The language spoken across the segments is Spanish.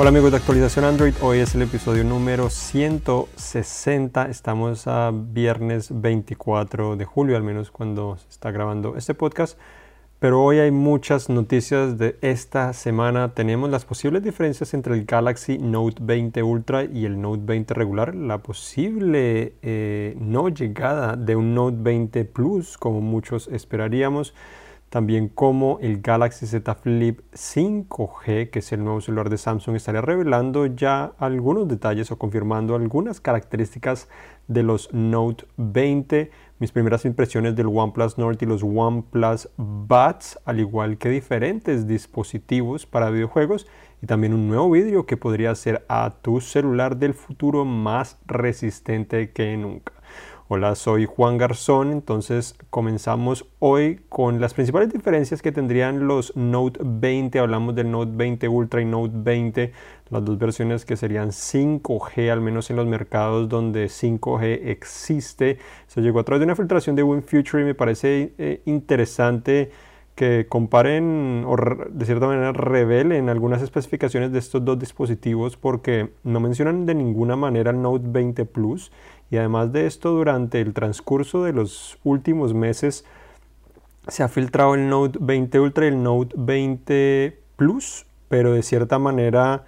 Hola amigos de actualización Android, hoy es el episodio número 160, estamos a viernes 24 de julio, al menos cuando se está grabando este podcast, pero hoy hay muchas noticias de esta semana, tenemos las posibles diferencias entre el Galaxy Note 20 Ultra y el Note 20 regular, la posible eh, no llegada de un Note 20 Plus como muchos esperaríamos, también como el Galaxy Z Flip 5G, que es el nuevo celular de Samsung, estaría revelando ya algunos detalles o confirmando algunas características de los Note 20. Mis primeras impresiones del OnePlus Nord y los OnePlus Buds, al igual que diferentes dispositivos para videojuegos y también un nuevo vídeo que podría hacer a tu celular del futuro más resistente que nunca. Hola, soy Juan Garzón, entonces comenzamos hoy con las principales diferencias que tendrían los Note 20, hablamos del Note 20 Ultra y Note 20, las dos versiones que serían 5G, al menos en los mercados donde 5G existe. Se llegó a través de una filtración de WinFuture y me parece eh, interesante que comparen o de cierta manera revelen algunas especificaciones de estos dos dispositivos porque no mencionan de ninguna manera el Note 20 Plus y además de esto, durante el transcurso de los últimos meses se ha filtrado el Note 20 Ultra y el Note 20 Plus, pero de cierta manera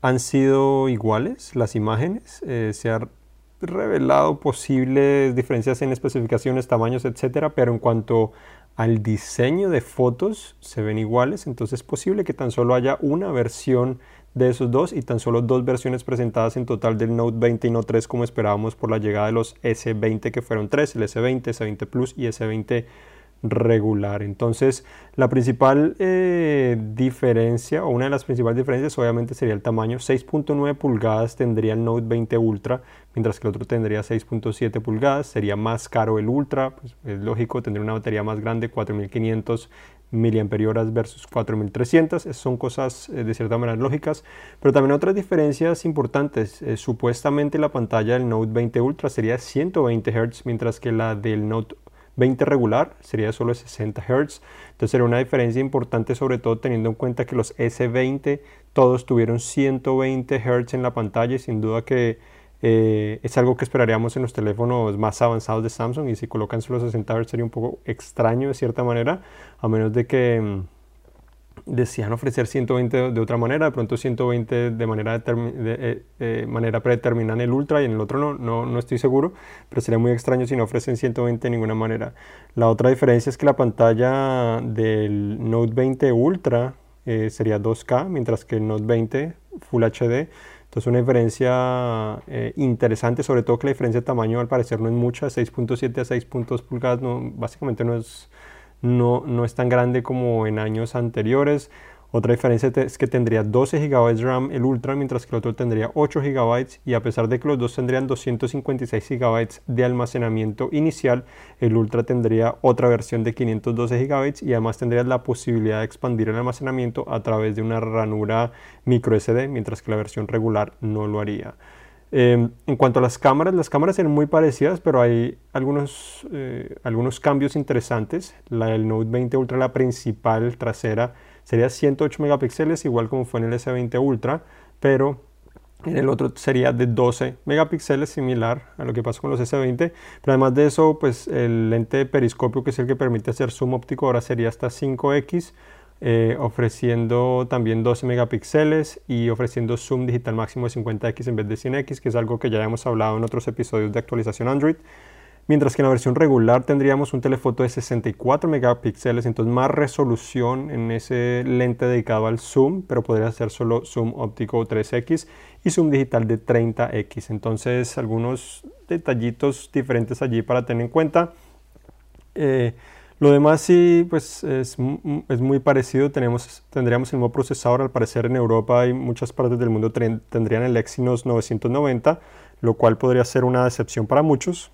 han sido iguales las imágenes. Eh, se ha revelado posibles diferencias en especificaciones, tamaños, etcétera, pero en cuanto al diseño de fotos se ven iguales, entonces es posible que tan solo haya una versión de esos dos y tan solo dos versiones presentadas en total del Note 20 y no tres como esperábamos por la llegada de los S20 que fueron tres, el S20, S20 Plus y S20 regular. Entonces, la principal eh, diferencia, o una de las principales diferencias, obviamente sería el tamaño. 6.9 pulgadas tendría el Note 20 Ultra, mientras que el otro tendría 6.7 pulgadas. Sería más caro el Ultra, pues es lógico, tendría una batería más grande, 4500 miliamperios versus 4300 son cosas eh, de cierta manera lógicas. Pero también otras diferencias importantes eh, supuestamente la pantalla del Note 20 Ultra sería 120 Hz mientras que la del Note 20 regular sería solo 60 Hz. Entonces sería una diferencia importante sobre todo teniendo en cuenta que los S20 todos tuvieron 120 Hz en la pantalla y sin duda que eh, es algo que esperaríamos en los teléfonos más avanzados de Samsung y si colocan solo 60 Hz sería un poco extraño de cierta manera, a menos de que mm, decían ofrecer 120 de otra manera, de pronto 120 de manera, de, eh, manera predeterminada en el Ultra y en el otro no, no, no, estoy seguro, pero sería muy extraño si no ofrecen 120 de ninguna manera. La otra diferencia es que la pantalla del Note 20 Ultra eh, sería 2K, mientras que el Note 20 Full HD entonces una diferencia eh, interesante, sobre todo que la diferencia de tamaño al parecer no es mucha, 6.7 a 6.2 pulgadas, no, básicamente no es, no, no es tan grande como en años anteriores. Otra diferencia es que tendría 12 GB RAM el Ultra, mientras que el otro tendría 8 GB y a pesar de que los dos tendrían 256 GB de almacenamiento inicial, el Ultra tendría otra versión de 512 GB y además tendría la posibilidad de expandir el almacenamiento a través de una ranura micro SD, mientras que la versión regular no lo haría. Em, en cuanto a las cámaras, las cámaras son muy parecidas, pero hay algunos, eh, algunos cambios interesantes. La del Note 20 Ultra, la principal trasera, sería 108 megapíxeles, igual como fue en el S20 Ultra, pero en el otro sería de 12 megapíxeles, similar a lo que pasó con los S20. Pero además de eso, pues el lente periscopio, que es el que permite hacer zoom óptico, ahora sería hasta 5x, eh, ofreciendo también 12 megapíxeles y ofreciendo zoom digital máximo de 50x en vez de 100x, que es algo que ya hemos hablado en otros episodios de actualización Android mientras que en la versión regular tendríamos un telefoto de 64 megapíxeles, entonces más resolución en ese lente dedicado al zoom, pero podría ser solo zoom óptico 3x y zoom digital de 30x. Entonces algunos detallitos diferentes allí para tener en cuenta. Eh, lo demás sí, pues es, es, muy parecido. Tenemos, tendríamos el mismo procesador. Al parecer en Europa y muchas partes del mundo tendrían el Exynos 990, lo cual podría ser una decepción para muchos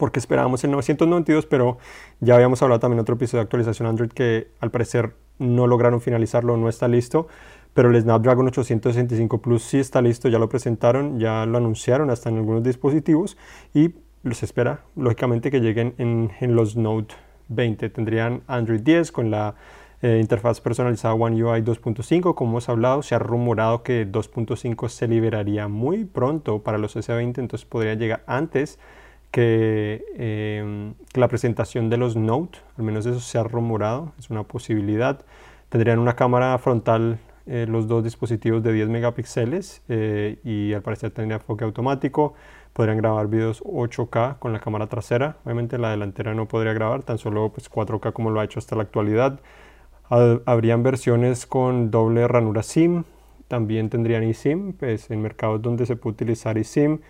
porque esperábamos el 992, pero ya habíamos hablado también en otro episodio de actualización Android que al parecer no lograron finalizarlo, no está listo, pero el Snapdragon 865 Plus sí está listo, ya lo presentaron, ya lo anunciaron hasta en algunos dispositivos y los espera, lógicamente, que lleguen en, en los Note 20. Tendrían Android 10 con la Eh, interfaz personalizada One UI 2.5, como hemos hablado, se ha rumorado que 2.5 se liberaría muy pronto para los S20, entonces podría llegar antes que, eh, la presentación de los Note, al menos eso se ha rumorado, es una posibilidad. Tendrían una cámara frontal eh, los dos dispositivos de 10 megapíxeles y al parecer tendría enfoque automático. Podrían grabar videos 8K con la cámara trasera, obviamente la delantera no podría grabar, tan solo pues, 4K como lo ha hecho hasta la actualidad. Habrían versiones con doble ranura SIM, también tendrían eSIM, pues en mercados donde se puede utilizar eSIM.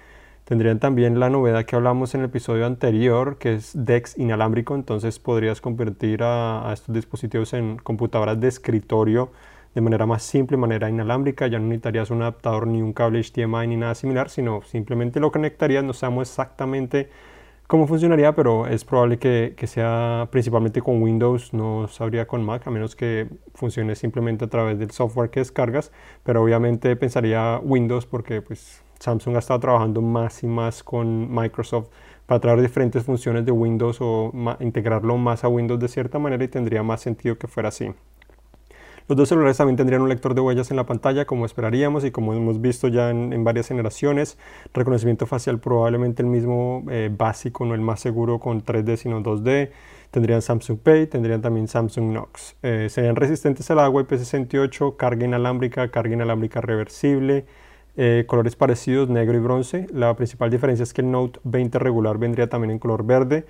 Tendrían también la novedad que hablamos en el episodio anterior, que es DeX inalámbrico, entonces podrías convertir a, estos dispositivos en computadoras de escritorio de manera más simple, manera inalámbrica, ya no necesitarías un adaptador ni un cable HDMI ni nada similar, sino simplemente lo conectarías, no sabemos exactamente cómo funcionaría, pero es probable que, que, sea principalmente con Windows, no sabría con Mac, a menos que funcione simplemente a través del software que descargas, pero obviamente pensaría Windows porque pues Samsung ha estado trabajando más y más con Microsoft para traer diferentes funciones de Windows o integrarlo más a Windows de cierta manera y tendría más sentido que fuera así. Los dos celulares también tendrían un lector de huellas en la pantalla, como esperaríamos y como hemos visto ya en, varias generaciones. Reconocimiento facial probablemente el mismo eh, básico, no el más seguro con 3D sino 2D. Tendrían Samsung Pay, tendrían también Samsung Knox. Eh, serían resistentes al agua IP68, carga inalámbrica, carga inalámbrica reversible. Eh, colores parecidos, negro y bronce. La principal diferencia es que el Note 20 regular vendría también en color verde.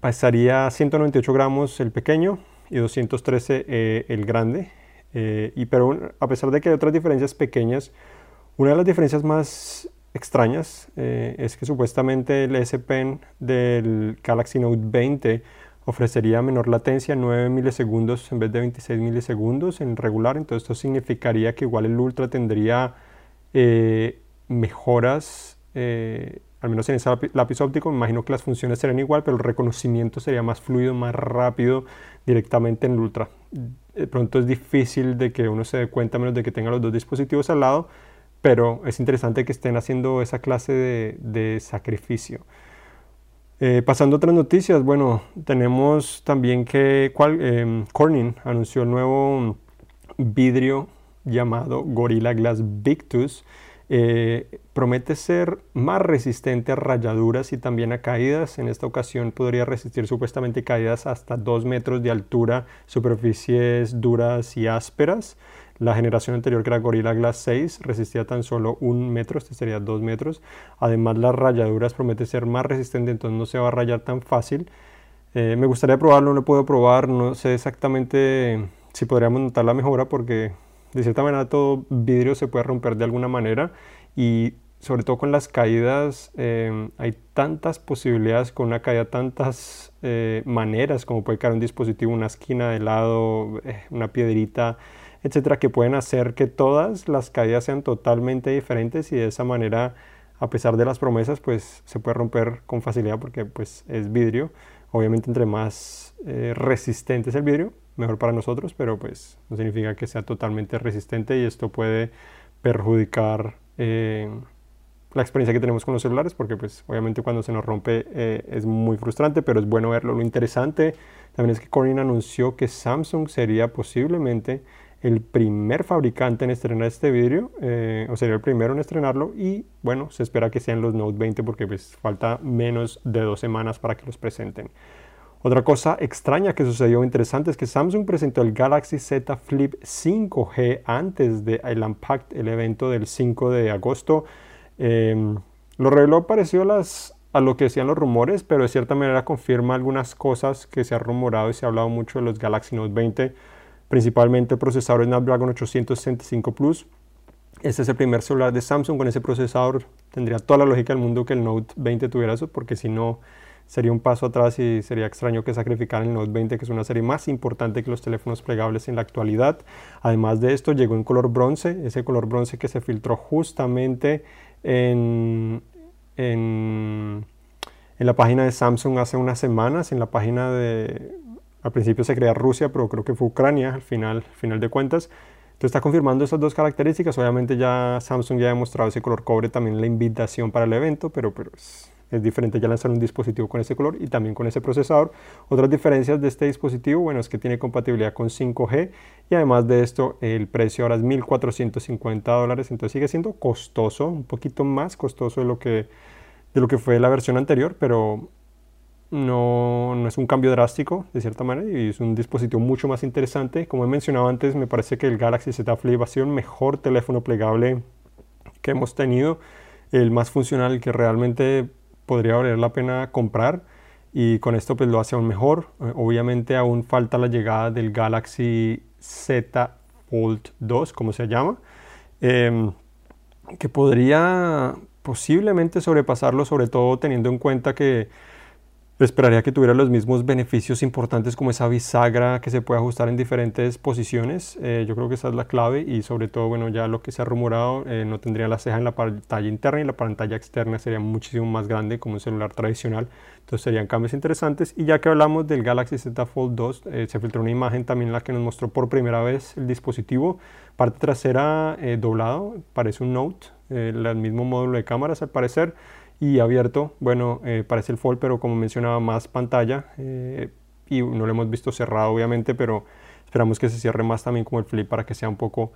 pasaría a 198 gramos el pequeño, y 213 eh, el grande. Eh, y pero a pesar de que hay otras diferencias pequeñas, una de las diferencias más extrañas eh, es que supuestamente el S Pen del Galaxy Note 20 ofrecería menor latencia, 9 milisegundos en vez de 26 milisegundos en regular, entonces esto significaría que igual el Ultra tendría mejoras al menos en ese lápiz óptico, me imagino que las funciones serían igual, pero el reconocimiento sería más fluido, más rápido directamente en el Ultra. De pronto es difícil de que uno se dé cuenta, menos de que tenga los dos dispositivos al lado, pero es interesante que estén haciendo esa clase de, sacrificio. Eh, pasando a otras noticias, bueno, tenemos también que eh, Corning anunció el nuevo vidrio llamado Gorilla Glass Victus eh, promete ser más resistente a rayaduras y también a caídas. En esta ocasión podría resistir supuestamente caídas hasta 2 metros de altura, superficies duras y ásperas. La generación anterior, que era Gorilla Glass 6, resistía tan solo un metro, este sería 2 metros. Además, las rayaduras promete ser más resistente, entonces no se va a rayar tan fácil. Eh, me gustaría probarlo, no lo puedo probar, no sé exactamente si podríamos notar la mejora porque de cierta manera todo vidrio se puede romper de alguna manera y sobre todo con las caídas em, hay tantas posibilidades con una caída, tantas eh, maneras como puede caer un dispositivo, una esquina de lado, eh, una piedrita, etcétera, que pueden hacer que todas las caídas sean totalmente diferentes y de esa manera, a pesar de las promesas, pues se puede romper con facilidad porque pues es vidrio. Obviamente entre más eh, resistente es el vidrio, mejor para nosotros, pero pues no significa que sea totalmente resistente y esto puede perjudicar eh, la experiencia que tenemos con los celulares, porque pues obviamente cuando se nos rompe eh, es muy frustrante, pero es bueno verlo. Lo interesante también es que Corning anunció que Samsung sería posiblemente el primer fabricante en estrenar este vidrio, eh, o sería el primero en estrenarlo, y bueno, se espera que sean los Note 20 porque pues falta menos de dos semanas para que los presenten. Otra cosa extraña que sucedió interesante es que Samsung presentó el Galaxy Z Flip 5G antes del el Unpacked, el evento del 5 de agosto. Em, lo reveló parecido a, a lo que decían los rumores, pero de cierta manera confirma algunas cosas que se ha rumorado y se ha hablado mucho de los Galaxy Note 20, principalmente el procesador Snapdragon 865 Plus. Este es el primer celular de Samsung con ese procesador. Tendría toda la lógica del mundo que el Note 20 tuviera eso, porque si no sería un paso atrás y sería extraño que sacrificaran el Note 20, que es una serie más importante que los teléfonos plegables en la actualidad. Además de esto, llegó en color bronce, ese color bronce que se filtró justamente en, en, la página de Samsung hace unas semanas, en la página de, al principio se creía Rusia, pero creo que fue Ucrania al final, final de cuentas. Entonces está confirmando esas dos características. Obviamente ya Samsung ya ha demostrado ese color cobre también la invitación para el evento, pero, pero diferente ya lanzar un dispositivo con ese color y también con ese procesador. Otras diferencias de este dispositivo, bueno, es que tiene compatibilidad con 5G y además de esto el precio ahora es 1.450 dólares, entonces sigue siendo costoso, un poquito más costoso de lo que, de lo que fue la versión anterior, pero no, no, es un cambio drástico de cierta manera y es un dispositivo mucho más interesante. Como he mencionado antes, me parece que el Galaxy Z Flip ha sido el mejor teléfono plegable que hemos tenido, el más funcional, que realmente podría valer la pena comprar y con esto pues lo hace aún mejor. Eh, obviamente aún falta la llegada del Galaxy Z Fold 2, como se llama, em, que podría posiblemente sobrepasarlo, sobre todo teniendo en cuenta que esperaría que tuviera los mismos beneficios importantes como esa bisagra que se puede ajustar en diferentes posiciones. Eh, yo creo que esa es la clave y sobre todo, bueno, ya lo que se ha rumorado, eh, no tendría la ceja en la pantalla interna y la pantalla externa sería muchísimo más grande como un celular tradicional. Entonces serían cambios interesantes. Y ya que hablamos del Galaxy Z Fold 2, eh, se filtró una imagen también la que nos mostró por primera vez el dispositivo. Parte trasera doblado, parece un Note, el mismo módulo de cámaras al parecer y abierto, bueno, eh, parece el Fold, pero como mencionaba, más pantalla eh, y no lo hemos visto cerrado obviamente, pero esperamos que se cierre más también como el Flip para que sea un poco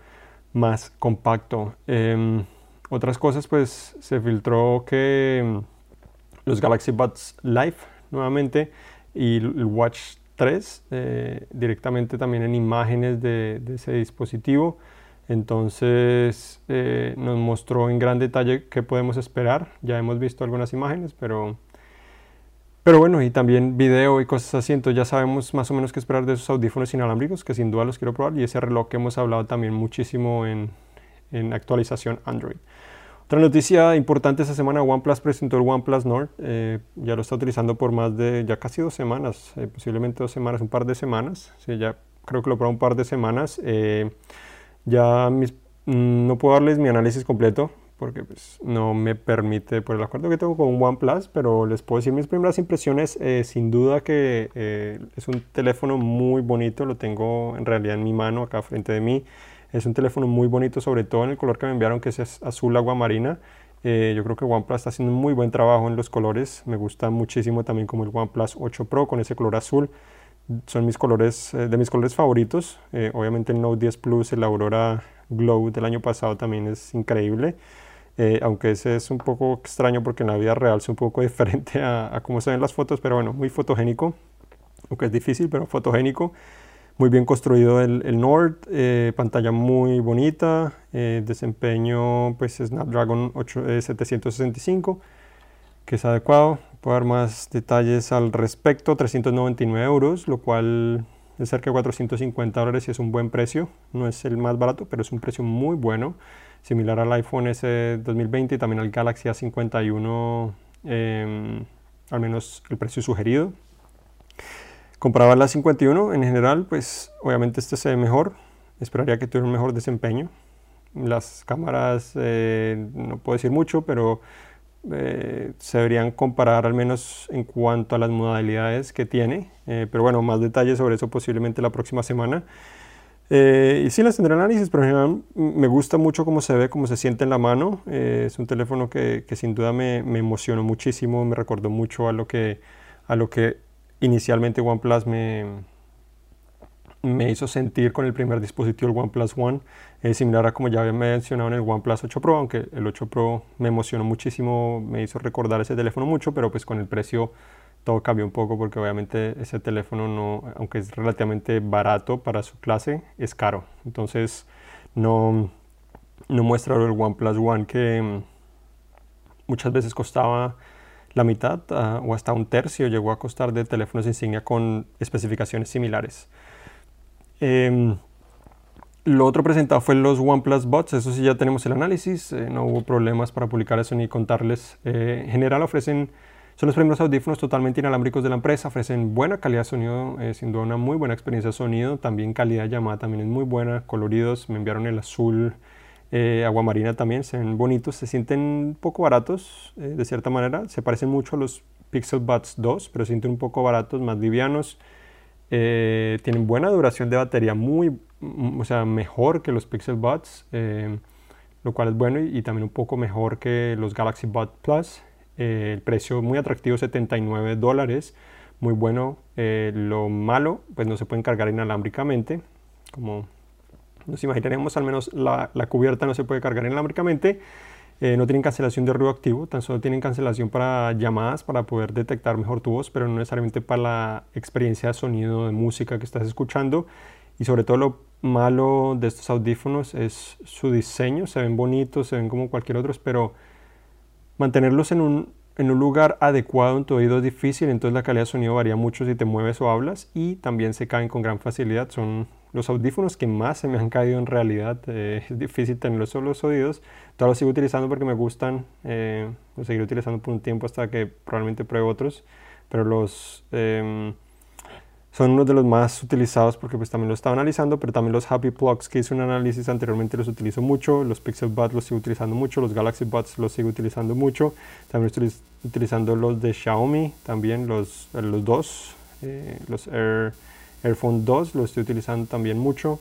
más compacto. Em, otras cosas, pues se filtró que em, los Galaxy Buds Live nuevamente y el Watch 3 eh, directamente también en imágenes de ese dispositivo. Entonces eh, nos mostró en gran detalle qué podemos esperar. Ya hemos visto algunas imágenes, pero, pero bueno, y también video y cosas así. Entonces ya sabemos más o menos qué esperar de esos audífonos inalámbricos, que sin duda los quiero probar. Y ese reloj que hemos hablado también muchísimo en, en actualización Android. Otra noticia importante esta semana, OnePlus presentó el OnePlus Nord. Eh, ya lo está utilizando por más de, ya casi dos semanas, eh, posiblemente dos semanas, un par de semanas. Sí, ya creo que lo probó un par de semanas. Ya mm, no puedo darles mi análisis completo porque pues, no me permite por el acuerdo que tengo con OnePlus, pero les puedo decir mis primeras impresiones. Eh, sin duda que eh, es un teléfono muy bonito, lo tengo en realidad en mi mano acá frente de mí. Es un teléfono muy bonito, sobre todo en el color que me enviaron, que es azul agua marina. Eh, yo creo que OnePlus está haciendo un muy buen trabajo en los colores. Me gusta muchísimo también como el OnePlus 8 Pro con ese color azul son mis colores, eh, de mis colores favoritos. Eh, obviamente el Note 10 Plus, el Aurora Glow del año pasado también es increíble. Eh, aunque ese es un poco extraño porque en la vida real es un poco diferente a, cómo se ven las fotos, pero bueno, muy fotogénico, aunque es difícil, pero fotogénico. Muy bien construido el, el Nord, pantalla muy bonita, desempeño pues Snapdragon 8, 765, que es adecuado, Puedo dar más detalles al respecto, 399 euros, lo cual es cerca de 450 dólares y es un buen precio. No es el más barato, pero es un precio muy bueno, similar al iPhone S 2020 y también al Galaxy A51, em, al menos el precio sugerido. Comparado al A51 en general, pues obviamente este se ve mejor, esperaría que tuviera un mejor desempeño. Las cámaras, eh, no puedo decir mucho, pero eh, se deberían comparar al menos en cuanto a las modalidades que tiene, eh, pero bueno, más detalles sobre eso posiblemente la próxima semana. Eh, y sí las tendré análisis, pero en general me gusta mucho cómo se ve, cómo se siente en la mano. es un teléfono que, que sin duda me, me, emocionó muchísimo, me recordó mucho a lo que, a lo que inicialmente OnePlus me, me hizo sentir con el primer dispositivo, el OnePlus One, es similar a como ya había mencionado en el OnePlus 8 Pro, aunque el 8 Pro me emocionó muchísimo, me hizo recordar ese teléfono mucho, pero pues con el precio todo cambió un poco porque obviamente ese teléfono no, aunque es relativamente barato para su clase, es caro. Entonces no, no muestra el OnePlus One que mm, muchas veces costaba la mitad ah, o hasta un tercio, llegó a costar de teléfonos insignia con especificaciones similares. Em, lo otro presentado fue los OnePlus Bots, eso sí ya tenemos el análisis, eh, no hubo problemas para publicar eso ni contarles. Eh, en general ofrecen, son los primeros audífonos totalmente inalámbricos de la empresa, ofrecen buena calidad de sonido, eh, sin duda una muy buena experiencia de sonido, también calidad de llamada también es muy buena, coloridos, me enviaron el azul, agua marina también, se ven bonitos, se sienten poco baratos de cierta manera, se parecen mucho a los Pixel Buds 2, pero se sienten un poco baratos, más livianos. Eh, tienen buena duración de batería, muy, mm, o sea, mejor que los Pixel Buds, eh, lo cual es bueno y, también un poco mejor que los Galaxy Buds Plus. Eh, el precio muy atractivo, 79 dólares. Muy bueno. Lo malo, pues no se pueden cargar inalámbricamente. Como nos imaginaremos, al menos la cubierta no se puede cargar inalámbricamente. Eh, no tienen cancelación de ruido activo, tan solo tienen cancelación para llamadas para poder detectar mejor tu voz, pero no necesariamente para la experiencia de sonido de música que estás escuchando. Y sobre todo lo malo de estos audífonos es su diseño, se ven bonitos, se ven como cualquier otro, pero mantenerlos en un, en un lugar adecuado en tu oído es difícil, entonces la calidad de sonido varía mucho si te mueves o hablas y también se caen con gran facilidad. Son los audífonos que más se me han caído en realidad. Eh, es difícil tenerlos solo los oídos. Todavía los sigo utilizando porque me gustan. Eh, los seguiré utilizando por un tiempo hasta que probablemente pruebe otros. Pero los em, son uno de los más utilizados porque pues también lo estaba analizando. Pero también los Happy Plugs que hice un análisis anteriormente los utilizo mucho. Los Pixel Buds los sigo utilizando mucho. Los Galaxy Buds los sigo utilizando mucho. También estoy utilizando los de Xiaomi. También los, los dos. Eh, los Air Airphone 2 lo estoy utilizando también mucho,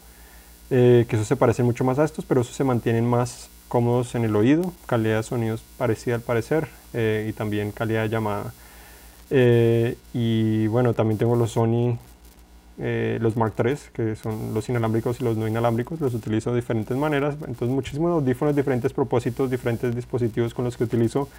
eh, que eso se parece mucho más a estos, pero eso se mantienen más cómodos en el oído, calidad de sonidos parecida al parecer eh, y también calidad de llamada. Eh, y bueno, también tengo los Sony, los Mark III, que son los inalámbricos y los no inalámbricos, los utilizo de diferentes maneras, entonces muchísimos audífonos, diferentes propósitos, diferentes dispositivos con los que utilizo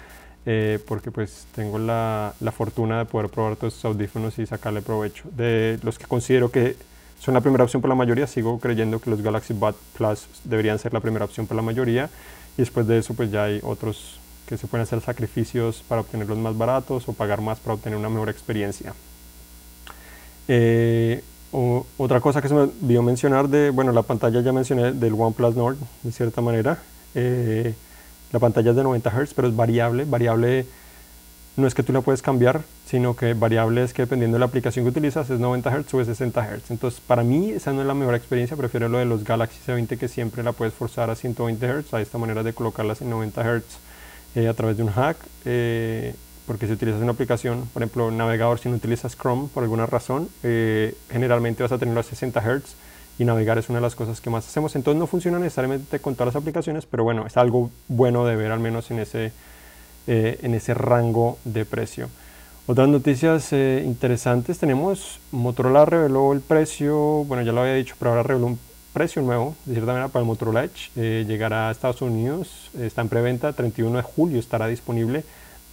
eh, porque pues tengo la, la, fortuna de poder probar todos estos audífonos y sacarle provecho. De los que considero que son la primera opción para la mayoría, sigo creyendo que los Galaxy Buds Plus deberían ser la primera opción para la mayoría y después de eso pues ya hay otros que se pueden hacer sacrificios para obtenerlos más baratos o pagar más para obtener una mejor experiencia. Eh, otra cosa que se me olvidó mencionar de, bueno, la pantalla ya mencioné del OnePlus Nord, de cierta manera. Eh, la pantalla es de 90 Hz, pero es variable. Variable no es que tú la puedes cambiar, sino que variable es que dependiendo de la aplicación que utilizas es 90 Hz o es 60 Hz. Entonces, para mí esa no es la mejor experiencia, prefiero lo de los Galaxy S20 que siempre la puedes forzar a 120 Hz. Hay esta manera de colocarlas en 90 Hz eh, a través de un hack, eh, porque si utilizas una aplicación, por ejemplo, navegador, si no utilizas Chrome por alguna razón, eh, generalmente vas a tenerlo a 60 Hz y navegar es una de las cosas que más hacemos. Entonces no funciona necesariamente con todas las aplicaciones, pero bueno, es algo bueno de ver al menos en ese, eh, en ese rango de precio. Otras noticias eh, interesantes tenemos, Motorola reveló el precio, bueno ya lo había dicho, pero ahora reveló un precio nuevo, de cierta manera, para el Motorola Edge. Eh, llegará a Estados Unidos, está en preventa, 31 de julio estará disponible,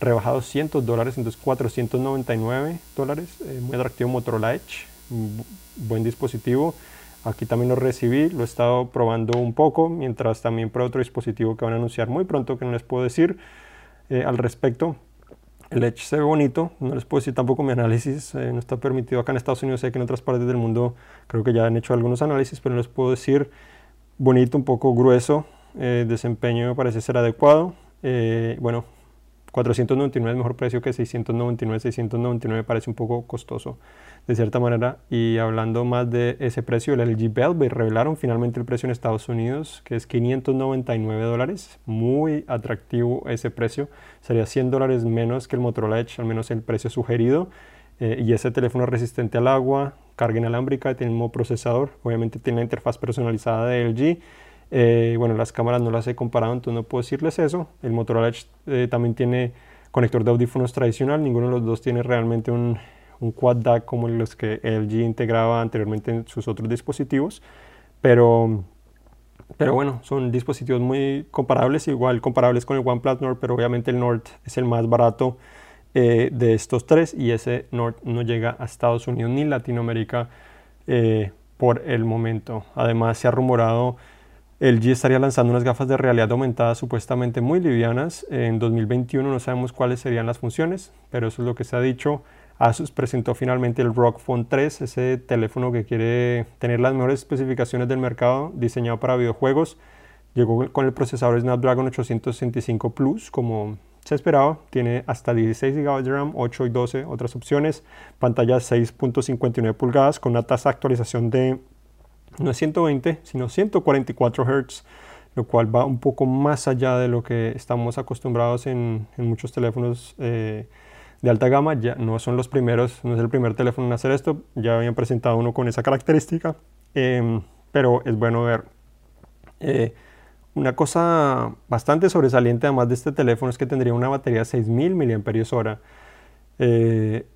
rebajado 100 dólares, entonces 499 dólares, muy atractivo Motorola Edge, buen dispositivo. Aquí también lo recibí, lo he estado probando un poco, mientras también pruebo otro dispositivo que van a anunciar muy pronto que no les puedo decir eh, al respecto. El Edge se ve bonito, no les puedo decir tampoco mi análisis, eh, no está permitido acá en Estados Unidos, sé que en otras partes del mundo creo que ya han hecho algunos análisis, pero no les puedo decir bonito, un poco grueso, eh, desempeño parece ser adecuado. bueno, 499 es mejor precio que 699, 699 me parece un poco costoso de cierta manera. Y hablando más de ese precio, el LG Velvet revelaron finalmente el precio en Estados Unidos, que es 599 dólares. Muy atractivo ese precio. Sería 100 dólares menos que el Motorola Edge, al menos el precio sugerido. Eh, y ese teléfono resistente al agua, carga inalámbrica, tiene un mismo procesador. Obviamente tiene la interfaz personalizada de LG. Eh, bueno, las cámaras no las he comparado, entonces no puedo decirles eso. El Motorola Edge eh, también tiene conector de audífonos tradicional. Ninguno de los dos tiene realmente un quad DAC como los que LG integraba anteriormente en sus otros dispositivos, pero, pero bueno, son dispositivos muy comparables, igual comparables con el OnePlus Nord, pero obviamente el Nord es el más barato eh, de estos tres y ese Nord no llega a Estados Unidos ni Latinoamérica eh, por el momento. Además se ha rumorado LG estaría lanzando unas gafas de realidad aumentada supuestamente muy livianas en 2021, no sabemos cuáles serían las funciones, pero eso es lo que se ha dicho. Asus presentó finalmente el ROG Phone 3, ese teléfono que quiere tener las mejores especificaciones del mercado, diseñado para videojuegos. Llegó con el procesador Snapdragon 865 Plus, como se esperaba. Tiene hasta 16 GB de RAM, 8 y 12 otras opciones. Pantalla 6.59 pulgadas con una tasa de actualización de no 120, sino 144 Hz, lo cual va un poco más allá de lo que estamos acostumbrados en, muchos teléfonos. Eh, de alta gama, ya no son los primeros, no es el primer teléfono en hacer esto, ya habían presentado uno con esa característica, em, pero es bueno ver. Eh, una cosa bastante sobresaliente además de este teléfono es que tendría una batería de 6000 mAh. Eh,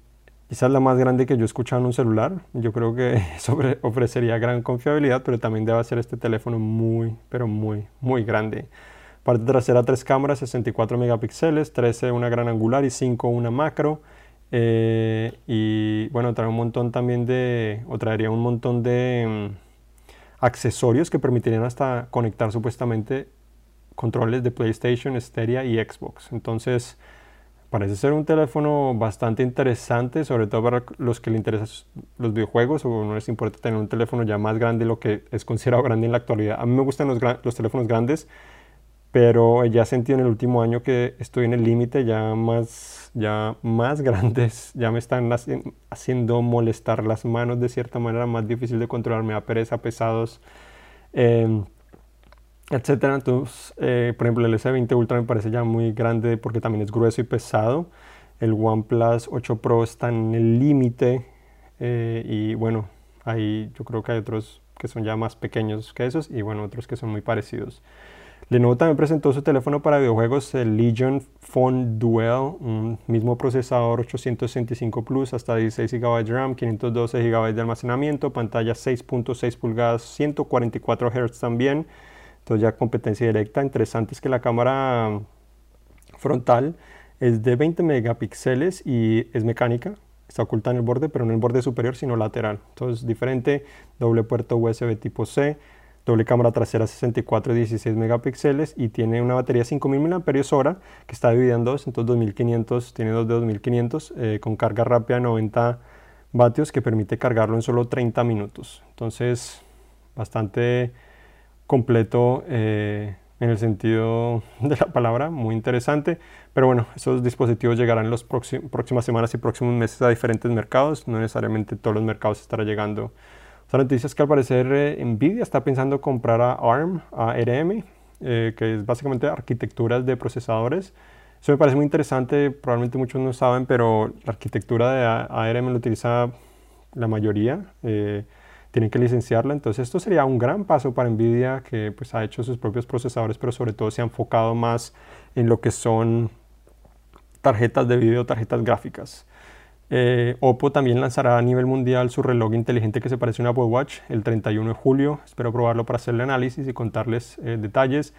quizás la más grande que yo he escuchado en un celular. Yo creo que sobre, ofrecería gran confiabilidad, pero también debe ser este teléfono muy, pero muy, muy grande. Parte trasera, tres cámaras, 64 megapíxeles, 13 una gran angular y 5 una macro. Eh, y bueno, trae un montón también de, o traería un montón de mm, accesorios que permitirían hasta conectar supuestamente controles de PlayStation, Stadia y Xbox. Entonces, parece ser un teléfono bastante interesante, sobre todo para los que les interesan los videojuegos o no les importa tener un teléfono ya más grande de lo que es considerado grande en la actualidad. A mí me gustan los, los teléfonos grandes, pero ya sentí en el último año que estoy en el límite ya más, ya más grandes, ya me están haciendo molestar las manos de cierta manera, más difícil de controlar, me da pereza, pesados, eh, etcétera. Entonces, eh, por ejemplo, el S20 Ultra me parece ya muy grande porque también es grueso y pesado. El OnePlus 8 Pro está en el límite eh, y bueno, ahí yo creo que hay otros que son ya más pequeños que esos y bueno, otros que son muy parecidos. Lenovo también presentó su teléfono para videojuegos, el Legion Phone Duel, un mismo procesador 865 Plus, hasta 16 GB de RAM, 512 GB de almacenamiento, pantalla 6.6 pulgadas, 144 Hz también. Entonces ya competencia directa. Interesante es que la cámara frontal es de 20 megapíxeles y es mecánica. Está oculta en el borde, pero no en el borde superior, sino lateral. Entonces diferente, doble puerto USB tipo C doble cámara trasera 64 y 16 megapíxeles y tiene una batería de 5000 mAh que está dividida en dos, entonces 2500, tiene dos de 2500 eh, con carga rápida de 90 vatios que permite cargarlo en solo 30 minutos. Entonces, bastante completo eh, en el sentido de la palabra, muy interesante. Pero bueno, esos dispositivos llegarán en las próximas semanas y próximos meses a diferentes mercados, no necesariamente todos los mercados estará llegando otra noticia es que al parecer eh, Nvidia está pensando comprar a ARM, a ARM, eh, que es básicamente arquitecturas de procesadores. Eso me parece muy interesante, probablemente muchos no saben, pero la arquitectura de ARM lo utiliza la mayoría. Eh, tienen que licenciarla, entonces esto sería un gran paso para Nvidia que pues ha hecho sus propios procesadores, pero sobre todo se ha enfocado más en lo que son tarjetas de video, tarjetas gráficas. Eh, Oppo también lanzará a nivel mundial su reloj inteligente que se parece a un Apple Watch el 31 de julio. Espero probarlo para hacerle análisis y contarles eh, detalles.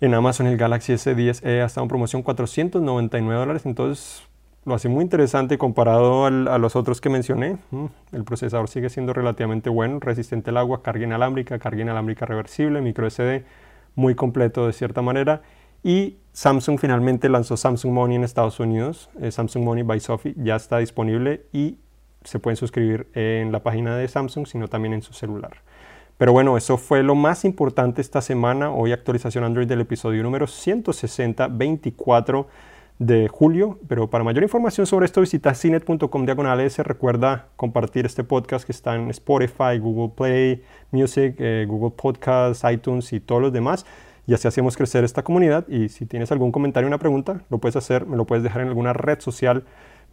En Amazon el Galaxy S10e ha estado en promoción 499 dólares, entonces lo hace muy interesante comparado a los otros que mencioné. Mm, el procesador sigue siendo relativamente bueno, resistente al agua, carga inalámbrica, carga inalámbrica reversible, micro SD, muy completo de cierta manera. Y Samsung finalmente lanzó Samsung Money en Estados Unidos. Eh, Samsung Money by Sophie ya está disponible y se pueden suscribir en la página de Samsung, sino también en su celular. Pero bueno, eso fue lo más importante esta semana. Hoy actualización Android del episodio número 160, 24 de julio. Pero para mayor información sobre esto visita cinet.com diagonales. Recuerda compartir este podcast que está en Spotify, Google Play, Music, eh, Google Podcasts, iTunes y todos los demás y así hacemos crecer esta comunidad. Y si tienes algún comentario o una pregunta, lo puedes hacer, me lo puedes dejar en alguna red social.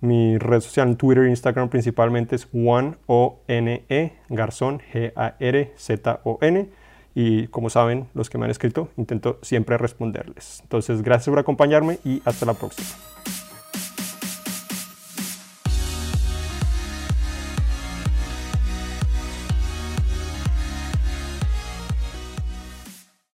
Mi red social en Twitter e Instagram principalmente es One O N E Garzón G A R Z O N y como saben los que me han escrito intento siempre responderles. Entonces gracias por acompañarme y hasta la próxima.